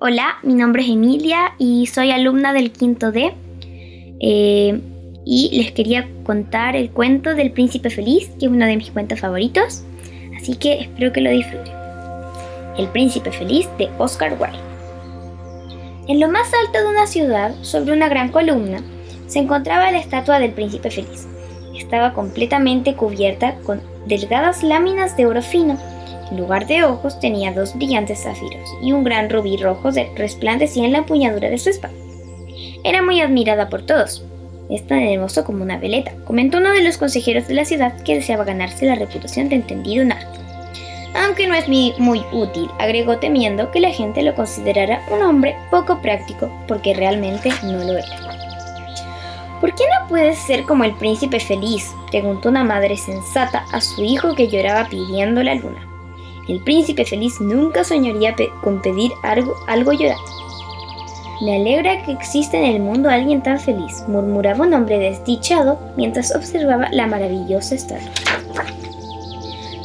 Hola, mi nombre es Emilia y soy alumna del quinto D. Eh, y les quería contar el cuento del príncipe feliz, que es uno de mis cuentos favoritos. Así que espero que lo disfruten. El príncipe feliz de Oscar Wilde. En lo más alto de una ciudad, sobre una gran columna, se encontraba la estatua del príncipe feliz. Estaba completamente cubierta con delgadas láminas de oro fino. En lugar de ojos tenía dos brillantes zafiros y un gran rubí rojo resplandecía en la empuñadura de su espada. Era muy admirada por todos. Es tan hermoso como una veleta, comentó uno de los consejeros de la ciudad que deseaba ganarse la reputación de entendido en arte. Aunque no es muy útil, agregó temiendo que la gente lo considerara un hombre poco práctico, porque realmente no lo era. ¿Por qué no puedes ser como el príncipe feliz? preguntó una madre sensata a su hijo que lloraba pidiendo la luna. El príncipe feliz nunca soñaría con pedir algo, algo llorando. Me alegra que exista en el mundo alguien tan feliz, murmuraba un hombre desdichado mientras observaba la maravillosa estatua.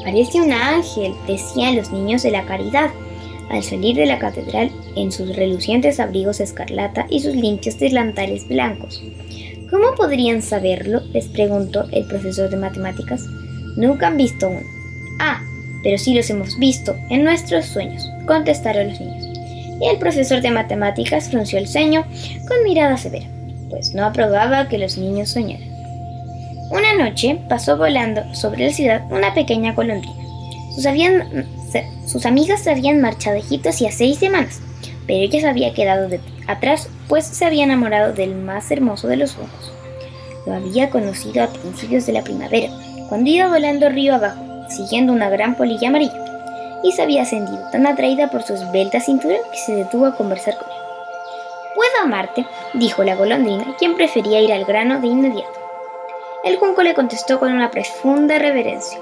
Parece un ángel, decían los niños de la caridad, al salir de la catedral en sus relucientes abrigos escarlata y sus limpios delantales blancos. ¿Cómo podrían saberlo? les preguntó el profesor de matemáticas. Nunca han visto uno. Ah, pero sí los hemos visto en nuestros sueños, contestaron los niños. Y el profesor de matemáticas frunció el ceño con mirada severa, pues no aprobaba que los niños soñaran. Una noche pasó volando sobre la ciudad una pequeña golondrina. Sus, amigas se habían marchado a Egipto hacía seis semanas, pero ella se había quedado atrás pues se había enamorado del más hermoso de los ojos. Lo había conocido a principios de la primavera, cuando iba volando río abajo, siguiendo una gran polilla amarilla, y se había sentido tan atraída por su esbelta cintura que se detuvo a conversar con él. Puedo amarte, dijo la golondrina, quien prefería ir al grano de inmediato. El junco le contestó con una profunda reverencia.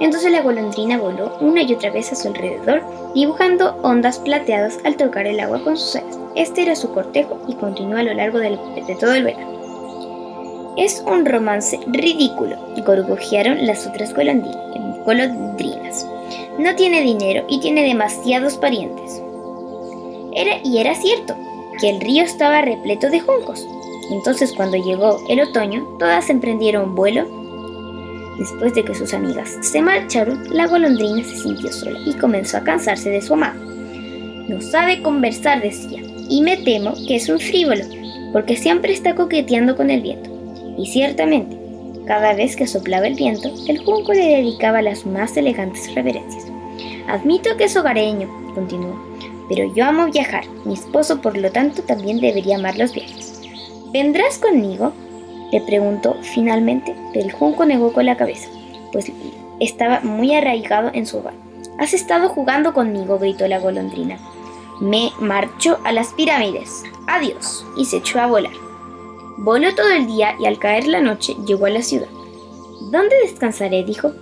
Entonces la golondrina voló una y otra vez a su alrededor, dibujando ondas plateadas al tocar el agua con sus alas. Este era su cortejo y continuó a lo largo de todo el verano. Es un romance ridículo, gorgojearon las otras golondrinas. No tiene dinero y tiene demasiados parientes. Era, y era cierto que el río estaba repleto de juncos. Entonces cuando llegó el otoño, todas emprendieron vuelo Después de que sus amigas se marcharon, la golondrina se sintió sola y comenzó a cansarse de su amado. No sabe conversar, decía, y me temo que es un frívolo, porque siempre está coqueteando con el viento. Y ciertamente, cada vez que soplaba el viento, el junco le dedicaba las más elegantes reverencias. Admito que es hogareño, continuó, pero yo amo viajar. Mi esposo, por lo tanto, también debería amar los viajes. ¿Vendrás conmigo? Le preguntó finalmente, pero el junco negó con la cabeza, pues estaba muy arraigado en su hogar. Has estado jugando conmigo, gritó la golondrina. Me marchó a las pirámides. Adiós. Y se echó a volar. Voló todo el día y al caer la noche llegó a la ciudad. ¿Dónde descansaré? dijo.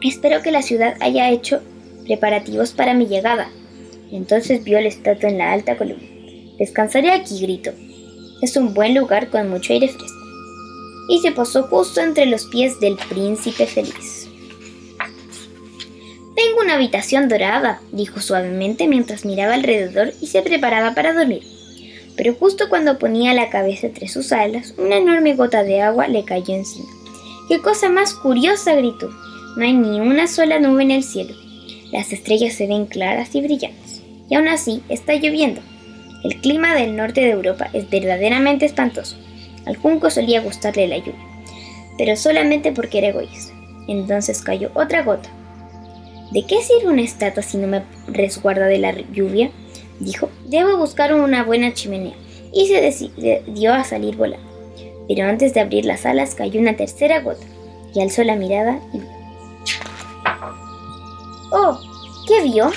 Espero que la ciudad haya hecho preparativos para mi llegada. Entonces vio la estatua en la alta columna. Descansaré aquí, gritó. Es un buen lugar con mucho aire fresco y se posó justo entre los pies del príncipe feliz. Tengo una habitación dorada, dijo suavemente mientras miraba alrededor y se preparaba para dormir. Pero justo cuando ponía la cabeza entre sus alas, una enorme gota de agua le cayó encima. ¡Qué cosa más curiosa! gritó. No hay ni una sola nube en el cielo. Las estrellas se ven claras y brillantes. Y aún así está lloviendo. El clima del norte de Europa es verdaderamente espantoso. Al junco solía gustarle la lluvia, pero solamente porque era egoísta. Entonces cayó otra gota. ¿De qué sirve una estatua si no me resguarda de la lluvia? Dijo, debo buscar una buena chimenea. Y se decidió a salir volando. Pero antes de abrir las alas cayó una tercera gota, y alzó la mirada y. ¡Oh! ¿Qué vio?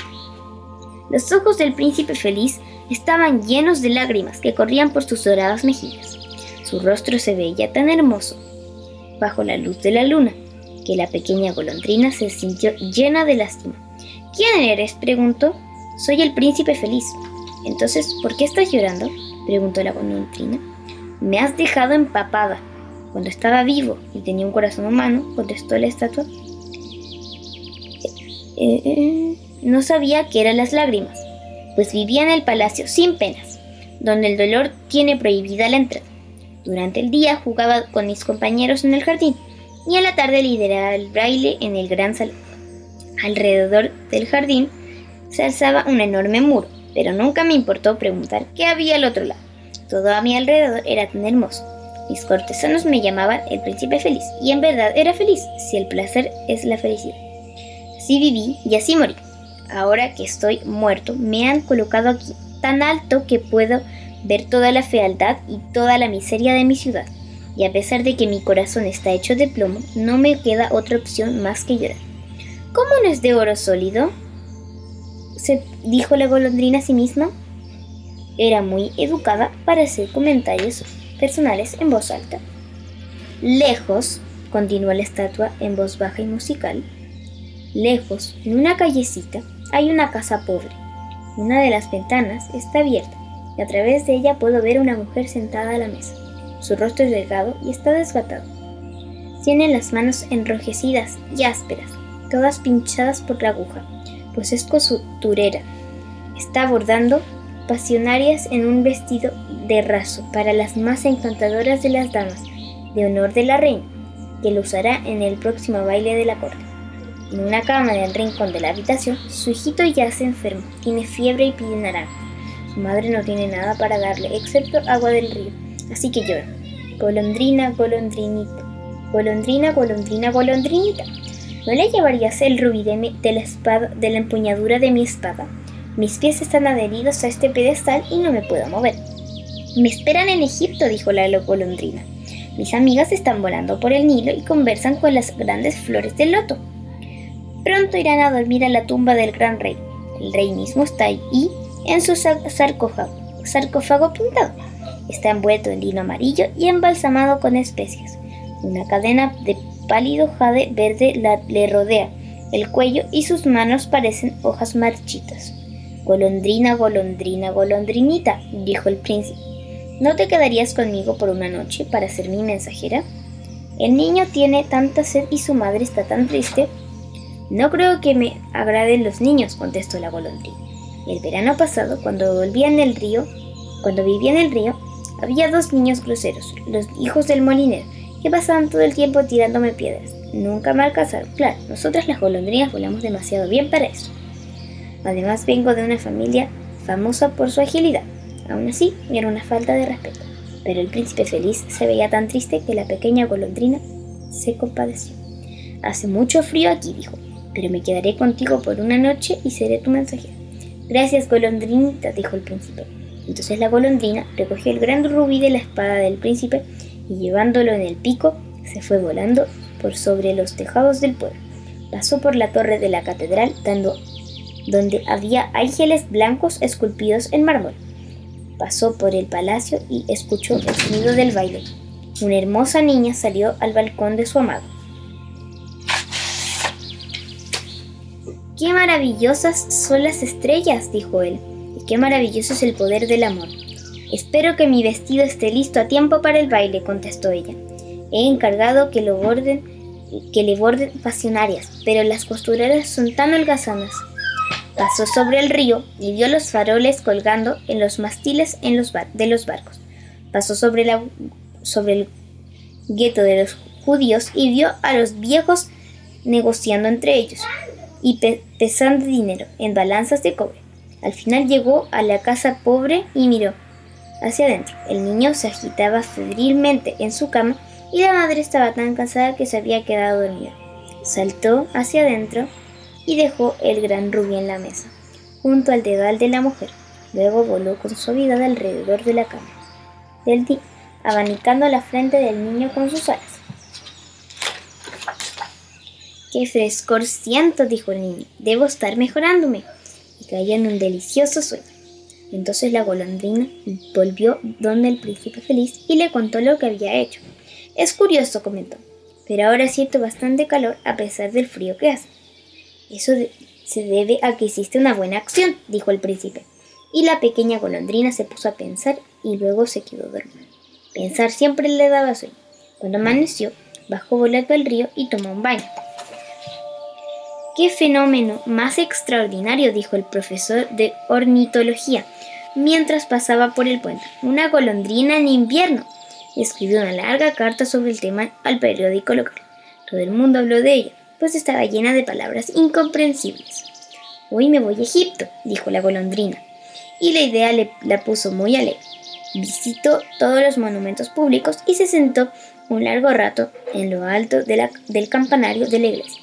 Los ojos del príncipe feliz estaban llenos de lágrimas que corrían por sus doradas mejillas. Su rostro se veía tan hermoso bajo la luz de la luna que la pequeña golondrina se sintió llena de lástima. ¿Quién eres? preguntó. Soy el príncipe feliz. Entonces, ¿por qué estás llorando? preguntó la golondrina. Me has dejado empapada. Cuando estaba vivo y tenía un corazón humano, contestó la estatua. Eh, eh, no sabía qué eran las lágrimas, pues vivía en el palacio sin penas, donde el dolor tiene prohibida la entrada. Durante el día jugaba con mis compañeros en el jardín y a la tarde lideraba el baile en el gran salón. Alrededor del jardín se alzaba un enorme muro, pero nunca me importó preguntar qué había al otro lado. Todo a mi alrededor era tan hermoso. Mis cortesanos me llamaban el príncipe feliz, y en verdad era feliz, si el placer es la felicidad. Así viví y así morí. Ahora que estoy muerto, me han colocado aquí tan alto que puedo ver toda la fealdad y toda la miseria de mi ciudad. Y a pesar de que mi corazón está hecho de plomo, no me queda otra opción más que llorar. ¿Cómo no es de oro sólido? Dijo la golondrina a sí misma. Era muy educada para hacer comentarios personales en voz alta. Lejos, continuó la estatua en voz baja y musical, lejos, en una callecita, hay una casa pobre. Una de las ventanas está abierta y a través de ella puedo ver una mujer sentada a la mesa. Su rostro es delgado y está desgatado. Tiene las manos enrojecidas y ásperas, todas pinchadas por la aguja, pues es costurera. Está bordando pasionarias en un vestido de raso para las más encantadoras de las damas de honor de la reina, que lo usará en el próximo baile de la corte. En una cama en el rincón de la habitación, su hijito yace enfermo, tiene fiebre y pide naranja. Su madre no tiene nada para darle excepto agua del río, así que llora. Golondrina, golondrinita, golondrina, golondrina, golondrinita. ¿No le llevarías el rubí de, la espada, de la empuñadura de mi espada? Mis pies están adheridos a este pedestal y no me puedo mover. Me esperan en Egipto, dijo la golondrina. Mis amigas están volando por el Nilo y conversan con las grandes flores del loto. Pronto irán a dormir a la tumba del gran rey. El rey mismo está ahí en su sarcófago, sarcófago pintado. Está envuelto en lino amarillo y embalsamado con especias. Una cadena de pálido jade verde le rodea el cuello y sus manos parecen hojas marchitas. Golondrina, golondrina, golondrinita, dijo el príncipe. ¿No te quedarías conmigo por una noche para ser mi mensajera? El niño tiene tanta sed y su madre está tan triste. No creo que me agraden los niños, contestó la golondrina. El verano pasado, cuando volvía en el río, cuando vivía en el río, había dos niños groseros, los hijos del molinero, que pasaban todo el tiempo tirándome piedras. Nunca me alcanzaron. Claro, nosotras las golondrinas volamos demasiado bien para eso. Además vengo de una familia famosa por su agilidad. Aún así, era una falta de respeto. Pero el príncipe feliz se veía tan triste que la pequeña golondrina se compadeció. Hace mucho frío aquí, dijo, pero me quedaré contigo por una noche y seré tu mensajero. Gracias, golondrinita, dijo el príncipe. Entonces la golondrina recogió el gran rubí de la espada del príncipe y llevándolo en el pico, se fue volando por sobre los tejados del pueblo. Pasó por la torre de la catedral dando donde había ángeles blancos esculpidos en mármol. Pasó por el palacio y escuchó el sonido del baile. Una hermosa niña salió al balcón de su amado. ¡Qué maravillosas son las estrellas! dijo él. Y qué maravilloso es el poder del amor. Espero que mi vestido esté listo a tiempo para el baile, contestó ella. He encargado que lo borden, que le borden pasionarias, pero las costureras son tan holgazanas Pasó sobre el río y vio los faroles colgando en los mástiles en los de los barcos. Pasó sobre, sobre el gueto de los judíos y vio a los viejos negociando entre ellos y pesando dinero en balanzas de cobre. Al final llegó a la casa pobre y miró hacia adentro. El niño se agitaba febrilmente en su cama y la madre estaba tan cansada que se había quedado dormida. Saltó hacia adentro y dejó el gran rubí en la mesa, junto al dedal de la mujer. Luego voló con suavidad alrededor de la cama del abanicando la frente del niño con sus alas. ¡Qué frescor siento! dijo el niño. Debo estar mejorándome. Y cayó en un delicioso sueño. Entonces la golondrina volvió donde el príncipe feliz y le contó lo que había hecho. Es curioso, comentó, pero ahora siento bastante calor a pesar del frío que hace. Eso se debe a que hiciste una buena acción, dijo el príncipe. Y la pequeña golondrina se puso a pensar y luego se quedó dormida. Pensar siempre le daba sueño. Cuando amaneció, bajó volando al río y tomó un baño. ¡Qué fenómeno más extraordinario! dijo el profesor de ornitología mientras pasaba por el puente. Una golondrina en invierno. Escribió una larga carta sobre el tema al periódico local. Todo el mundo habló de ella, pues estaba llena de palabras incomprensibles. Hoy me voy a Egipto, dijo la golondrina, y la idea la puso muy alegre. Visitó todos los monumentos públicos y se sentó un largo rato en lo alto del campanario de la iglesia.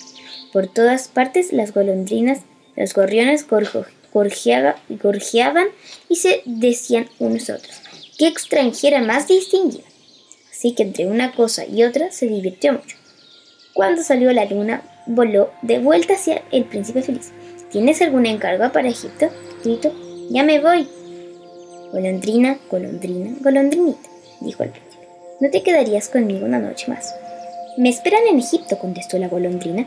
Por todas partes las golondrinas, los gorriones gorjeaban y se decían unos a otros. ¡Qué extranjera más distinguida! Así que entre una cosa y otra se divirtió mucho. Cuando salió la luna, voló de vuelta hacia el príncipe feliz. ¿Tienes algún encargo para Egipto? Gritó. Ya me voy. Golondrina, golondrina, golondrinita, dijo el príncipe. ¿No te quedarías conmigo una noche más? Me esperan en Egipto, contestó la golondrina.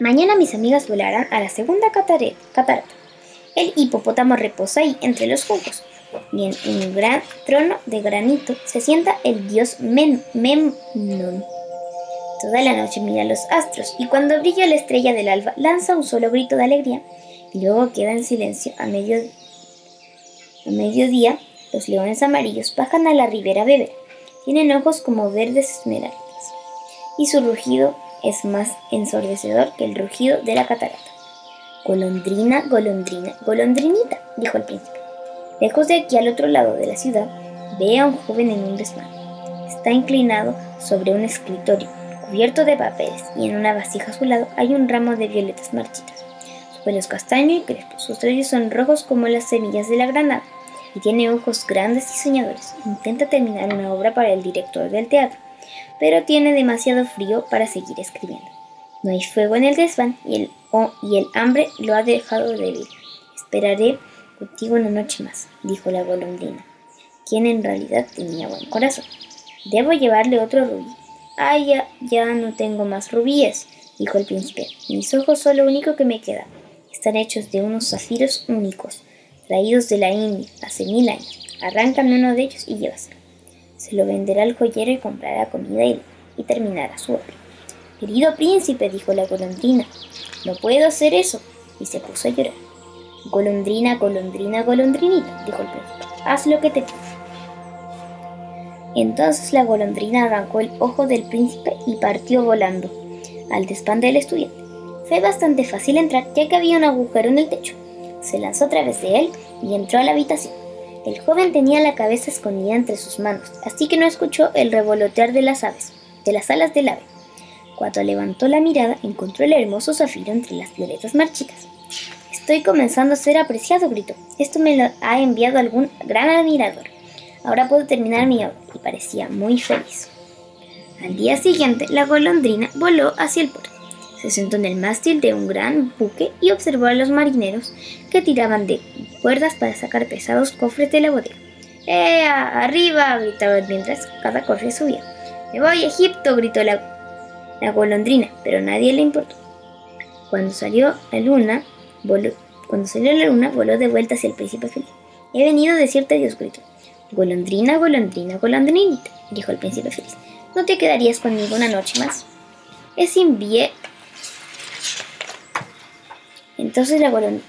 Mañana mis amigas volarán a la segunda catarata. El hipopótamo reposa ahí entre los juncos. Y en un gran trono de granito se sienta el dios Memnon. Toda la noche mira los astros y cuando brilla la estrella del alba lanza un solo grito de alegría y luego queda en silencio a, medio, a mediodía. Los leones amarillos bajan a la ribera beber. Tienen ojos como verdes esmeraldas y su rugido es más ensordecedor que el rugido de la catarata. Golondrina, golondrina, golondrinita, dijo el príncipe. Lejos de aquí, al otro lado de la ciudad, ve a un joven en un desván. Está inclinado sobre un escritorio cubierto de papeles y en una vasija a su lado hay un ramo de violetas marchitas. Su pelo es castaño y crespo, sus ojos son rojos como las semillas de la granada y tiene ojos grandes y soñadores. Intenta terminar una obra para el director del teatro pero tiene demasiado frío para seguir escribiendo. No hay fuego en el desván y el, hambre lo ha dejado débil. Esperaré contigo una noche más, dijo la golondrina, quien en realidad tenía buen corazón. Debo llevarle otro rubí. Ah, ya, ya no tengo más rubíes, dijo el príncipe. Mis ojos son lo único que me queda. Están hechos de unos zafiros únicos, traídos de la India hace mil años. Arráncame uno de ellos y llévaselo se lo venderá al joyero y comprará comida y, y terminará su obra. Querido príncipe, dijo la golondrina, no puedo hacer eso. Y se puso a llorar. Golondrina, golondrina, golondrinita, dijo el príncipe, haz lo que te pido. Entonces la golondrina arrancó el ojo del príncipe y partió volando al despan del estudiante. Fue bastante fácil entrar ya que había un agujero en el techo. Se lanzó a través de él y entró a la habitación. El joven tenía la cabeza escondida entre sus manos, así que no escuchó el revolotear de las aves, de las alas del ave. Cuando levantó la mirada, encontró el hermoso zafiro entre las violetas marchitas. Estoy comenzando a ser apreciado, gritó. Esto me lo ha enviado algún gran admirador. Ahora puedo terminar mi obra, y parecía muy feliz. Al día siguiente, la golondrina voló hacia el puerto. Se sentó en el mástil de un gran buque y observó a los marineros que tiraban de cuerdas para sacar pesados cofres de la bodega. ¡Eh! ¡Arriba! gritaban mientras cada cofre subía. ¡Me voy a Egipto! gritó la, golondrina, pero nadie le importó. Cuando salió la luna, voló, cuando salió la luna, voló de vuelta hacia el príncipe feliz. He venido a decirte Dios gritó. Golondrina, golondrina, golondrinita, dijo el príncipe feliz. ¿No te quedarías conmigo una noche más? Es invierno. Entonces la golondrina...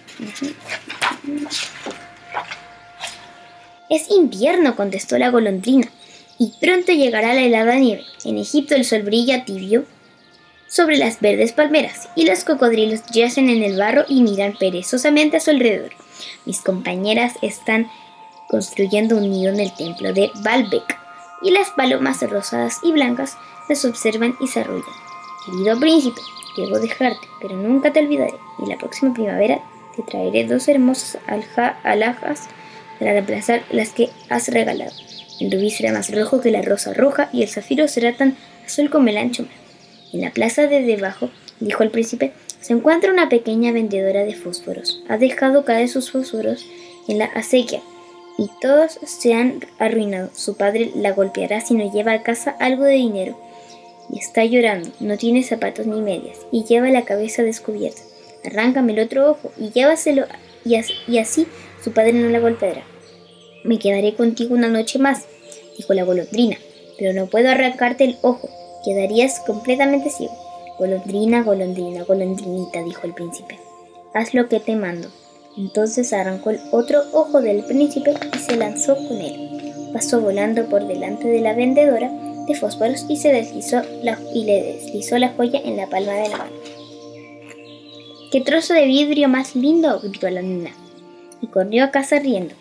Es invierno, contestó la golondrina, y pronto llegará la helada nieve. En Egipto el sol brilla tibio sobre las verdes palmeras, y los cocodrilos yacen en el barro y miran perezosamente a su alrededor. Mis compañeras están construyendo un nido en el templo de Baalbek, y las palomas rosadas y blancas las observan y se arrullan. Querido príncipe, debo dejarte, pero nunca te olvidaré, y la próxima primavera te traeré dos hermosas alhajas para reemplazar las que has regalado. El rubí será más rojo que la rosa roja y el zafiro será tan azul como el ancho mar. En la plaza de debajo, dijo el príncipe, se encuentra una pequeña vendedora de fósforos. Ha dejado caer sus fósforos en la acequia y todos se han arruinado. Su padre la golpeará si no lleva a casa algo de dinero. Y está llorando, no tiene zapatos ni medias y lleva la cabeza descubierta. Arráncame el otro ojo y llévaselo y así su padre no la golpeará. Me quedaré contigo una noche más, dijo la golondrina, pero no puedo arrancarte el ojo, quedarías completamente ciego. Golondrina, golondrina, golondrinita, dijo el príncipe. Haz lo que te mando. Entonces arrancó el otro ojo del príncipe y se lanzó con él. Pasó volando por delante de la vendedora de fósforos y se deslizó y le deslizó la joya en la palma de la mano. ¡Qué trozo de vidrio más lindo! gritó la niña y corrió a casa riendo.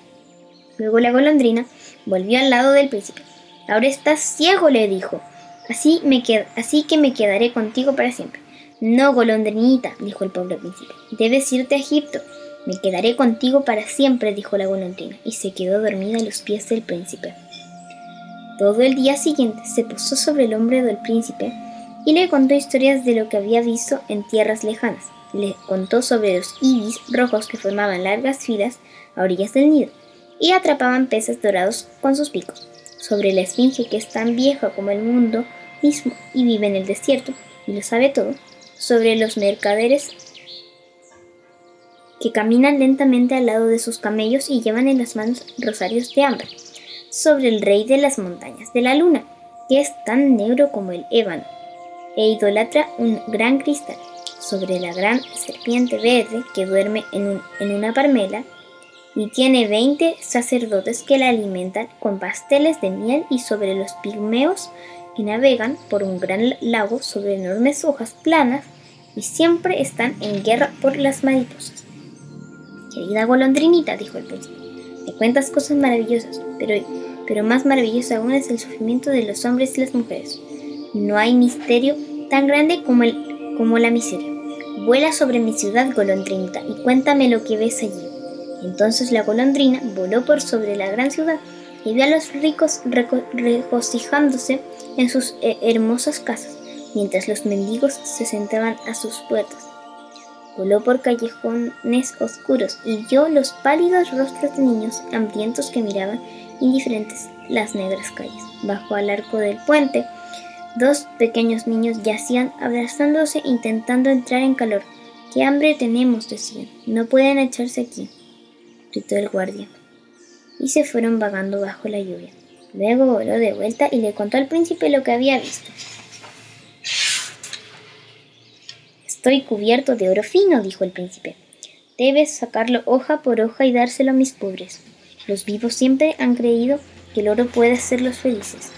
Luego la golondrina volvió al lado del príncipe. Ahora estás ciego, le dijo. Así, me así que me quedaré contigo para siempre. No, golondrinita, dijo el pobre príncipe. Debes irte a Egipto. Me quedaré contigo para siempre, dijo la golondrina, y se quedó dormida a los pies del príncipe. Todo el día siguiente se posó sobre el hombro del príncipe y le contó historias de lo que había visto en tierras lejanas. Le contó sobre los ibis rojos que formaban largas filas a orillas del nido y atrapaban peces dorados con sus picos, sobre la esfinge que es tan vieja como el mundo mismo y vive en el desierto y lo sabe todo, sobre los mercaderes que caminan lentamente al lado de sus camellos y llevan en las manos rosarios de hambre, sobre el rey de las montañas de la luna, que es tan negro como el ébano, e idolatra un gran cristal, sobre la gran serpiente verde que duerme en, en una parmela y tiene veinte sacerdotes que la alimentan con pasteles de miel y sobre los pigmeos que navegan por un gran lago sobre enormes hojas planas y siempre están en guerra por las mariposas. Querida golondrinita, dijo el príncipe, me cuentas cosas maravillosas, pero, pero más maravilloso aún es el sufrimiento de los hombres y las mujeres. No hay misterio tan grande como, el, como la miseria. Vuela sobre mi ciudad, golondrinita, y cuéntame lo que ves allí. Entonces la golondrina voló por sobre la gran ciudad y vio a los ricos regocijándose en sus eh, hermosas casas, mientras los mendigos se sentaban a sus puertas. Voló por callejones oscuros y vio los pálidos rostros de niños hambrientos que miraban indiferentes las negras calles. Bajo al arco del puente, dos pequeños niños yacían abrazándose intentando entrar en calor. ¡Qué hambre tenemos! decían. No pueden echarse aquí, gritó el guardia. Y se fueron vagando bajo la lluvia. Luego voló de vuelta y le contó al príncipe lo que había visto. Estoy cubierto de oro fino, dijo el príncipe. Debes sacarlo hoja por hoja y dárselo a mis pobres. Los vivos siempre han creído que el oro puede hacerlos felices.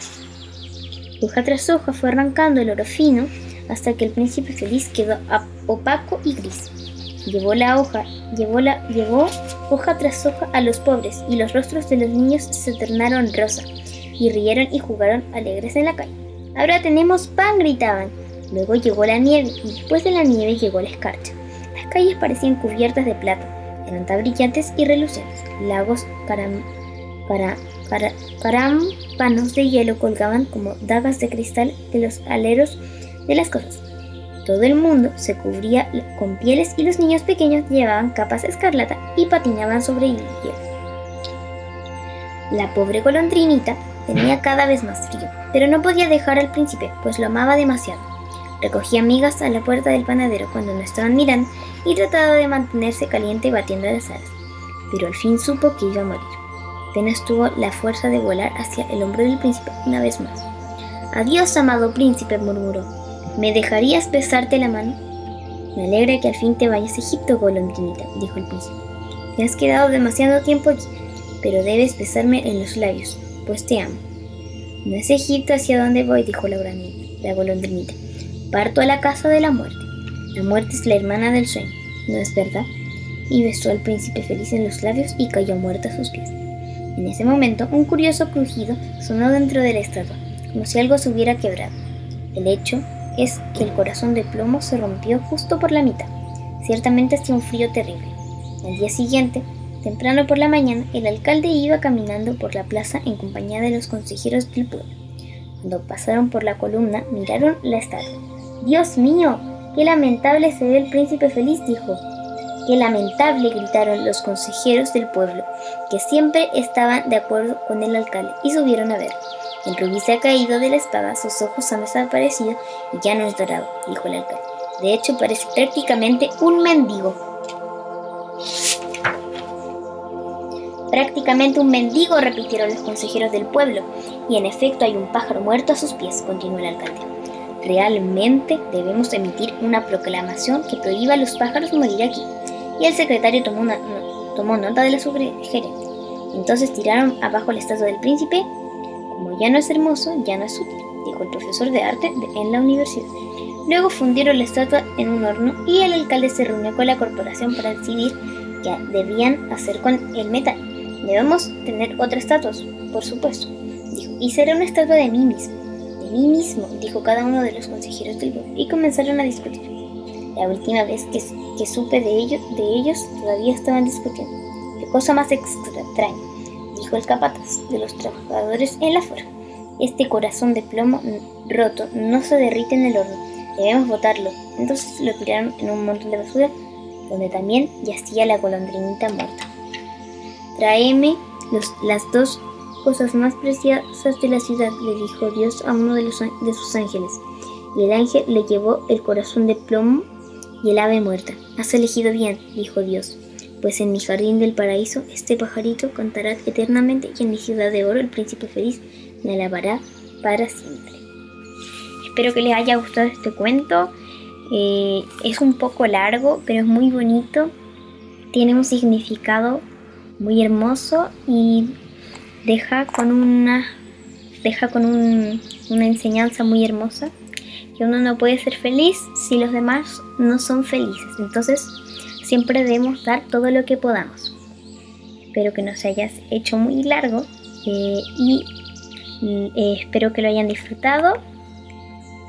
Hoja tras hoja fue arrancando el oro fino hasta que el príncipe feliz quedó opaco y gris. Llevó la hoja, llevó, la, llevó hoja tras hoja a los pobres y los rostros de los niños se tornaron rosa y rieron y jugaron alegres en la calle. Ahora tenemos pan, gritaban. Luego llegó la nieve y después de la nieve llegó la escarcha. Las calles parecían cubiertas de plata, eran tan brillantes y relucientes. Lagos carámpanos de hielo colgaban como dagas de cristal de los aleros de las cosas. Todo el mundo se cubría con pieles y los niños pequeños llevaban capas escarlata y patinaban sobre el hielo. La pobre golondrinita tenía cada vez más frío, pero no podía dejar al príncipe, pues lo amaba demasiado. Recogía migas a la puerta del panadero cuando no estaban mirando y trataba de mantenerse caliente batiendo las alas. Pero al fin supo que iba a morir. Apenas tuvo la fuerza de volar hacia el hombro del príncipe una vez más. Adiós, amado príncipe, murmuró. ¿Me dejarías besarte la mano? Me alegra que al fin te vayas a Egipto, golondrinita, dijo el príncipe. Te has quedado demasiado tiempo aquí, pero debes besarme en los labios, pues te amo. No es Egipto hacia donde voy, dijo la, la golondrinita. Parto a la casa de la muerte. La muerte es la hermana del sueño, ¿no es verdad? Y besó al príncipe feliz en los labios y cayó muerta a sus pies. En ese momento, un curioso crujido sonó dentro de la estatua, como si algo se hubiera quebrado. El hecho es que el corazón de plomo se rompió justo por la mitad. Ciertamente hacía un frío terrible. Al día siguiente, temprano por la mañana, el alcalde iba caminando por la plaza en compañía de los consejeros del pueblo. Cuando pasaron por la columna, miraron la estatua. Dios mío, qué lamentable se ve el príncipe feliz, dijo. Qué lamentable, gritaron los consejeros del pueblo, que siempre estaban de acuerdo con el alcalde, y subieron a ver. El rubí se ha caído de la espada, sus ojos han desaparecido y ya no es dorado, dijo el alcalde. De hecho, parece prácticamente un mendigo. Prácticamente un mendigo, repitieron los consejeros del pueblo, y en efecto hay un pájaro muerto a sus pies, continuó el alcalde. Realmente debemos emitir una proclamación que prohíba a los pájaros morir aquí. Y el secretario tomó, una, tomó nota de la sugerencia. Entonces tiraron abajo la estatua del príncipe. Como ya no es hermoso, ya no es útil, dijo el profesor de arte en la universidad. Luego fundieron la estatua en un horno y el alcalde se reunió con la corporación para decidir qué debían hacer con el metal. Debemos tener otras estatuas, por supuesto, dijo, y será una estatua de mí mismo. Mí mismo, dijo cada uno de los consejeros del grupo, y comenzaron a discutir. La última vez que, supe de ellos, de ellos, todavía estaban discutiendo. Qué cosa más extraña, dijo el capataz de los trabajadores en la fuerza. Este corazón de plomo roto no se derrite en el horno Debemos botarlo. Entonces lo tiraron en un montón de basura, donde también yacía la golondrinita muerta. Tráeme las dos cosas más preciosas de la ciudad, le dijo Dios a uno de, sus ángeles. Y el ángel le llevó el corazón de plomo y el ave muerta. Has elegido bien, dijo Dios, pues en mi jardín del paraíso este pajarito cantará eternamente y en mi ciudad de oro el príncipe feliz me alabará para siempre. Espero que les haya gustado este cuento. Eh, es un poco largo, pero es muy bonito. Tiene un significado muy hermoso y deja con una deja con una enseñanza muy hermosa que uno no puede ser feliz si los demás no son felices. Entonces, siempre debemos dar todo lo que podamos. Espero que no se hayas hecho muy largo eh, y eh, espero que lo hayan disfrutado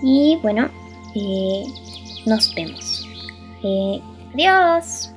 y bueno, eh, nos vemos. Adiós.